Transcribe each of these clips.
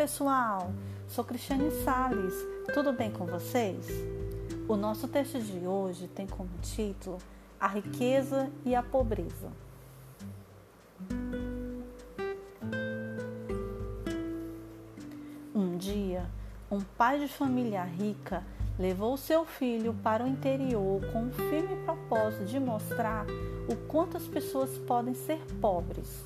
pessoal, sou Cristiane Sales. Tudo bem com vocês? O nosso texto de hoje tem como título A riqueza e a pobreza. Um dia, um pai de família rica levou seu filho para o interior com o firme propósito de mostrar o quanto as pessoas podem ser pobres.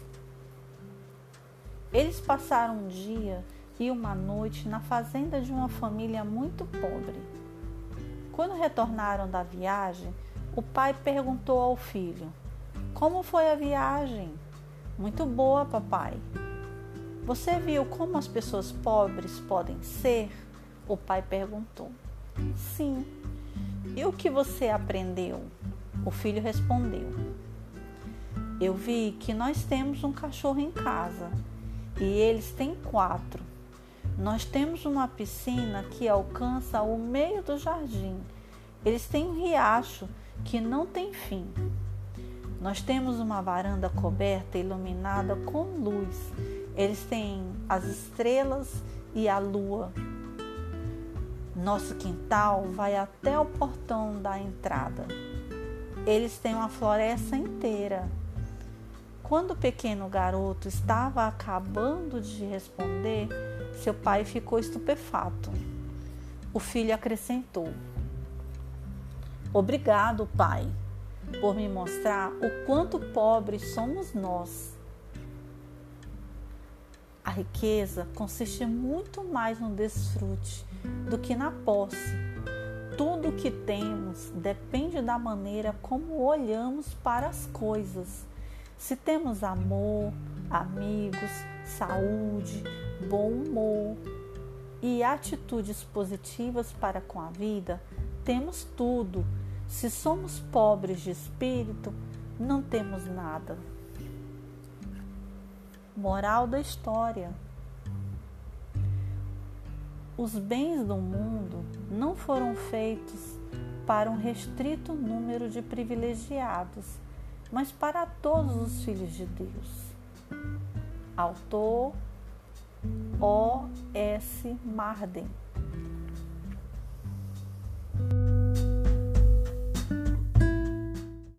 Eles passaram um dia e uma noite na fazenda de uma família muito pobre. Quando retornaram da viagem, o pai perguntou ao filho: Como foi a viagem? Muito boa, papai. Você viu como as pessoas pobres podem ser? O pai perguntou. Sim. E o que você aprendeu? O filho respondeu. Eu vi que nós temos um cachorro em casa e eles têm quatro. Nós temos uma piscina que alcança o meio do jardim. Eles têm um riacho que não tem fim. Nós temos uma varanda coberta iluminada com luz. Eles têm as estrelas e a lua. Nosso quintal vai até o portão da entrada. Eles têm uma floresta inteira. Quando o pequeno garoto estava acabando de responder, seu pai ficou estupefato. O filho acrescentou: Obrigado, pai, por me mostrar o quanto pobres somos nós. A riqueza consiste muito mais no desfrute do que na posse. Tudo o que temos depende da maneira como olhamos para as coisas. Se temos amor, amigos, saúde, bom humor e atitudes positivas para com a vida, temos tudo. Se somos pobres de espírito, não temos nada. Moral da história: Os bens do mundo não foram feitos para um restrito número de privilegiados, mas para todos os filhos de Deus. Autor O. S. Marden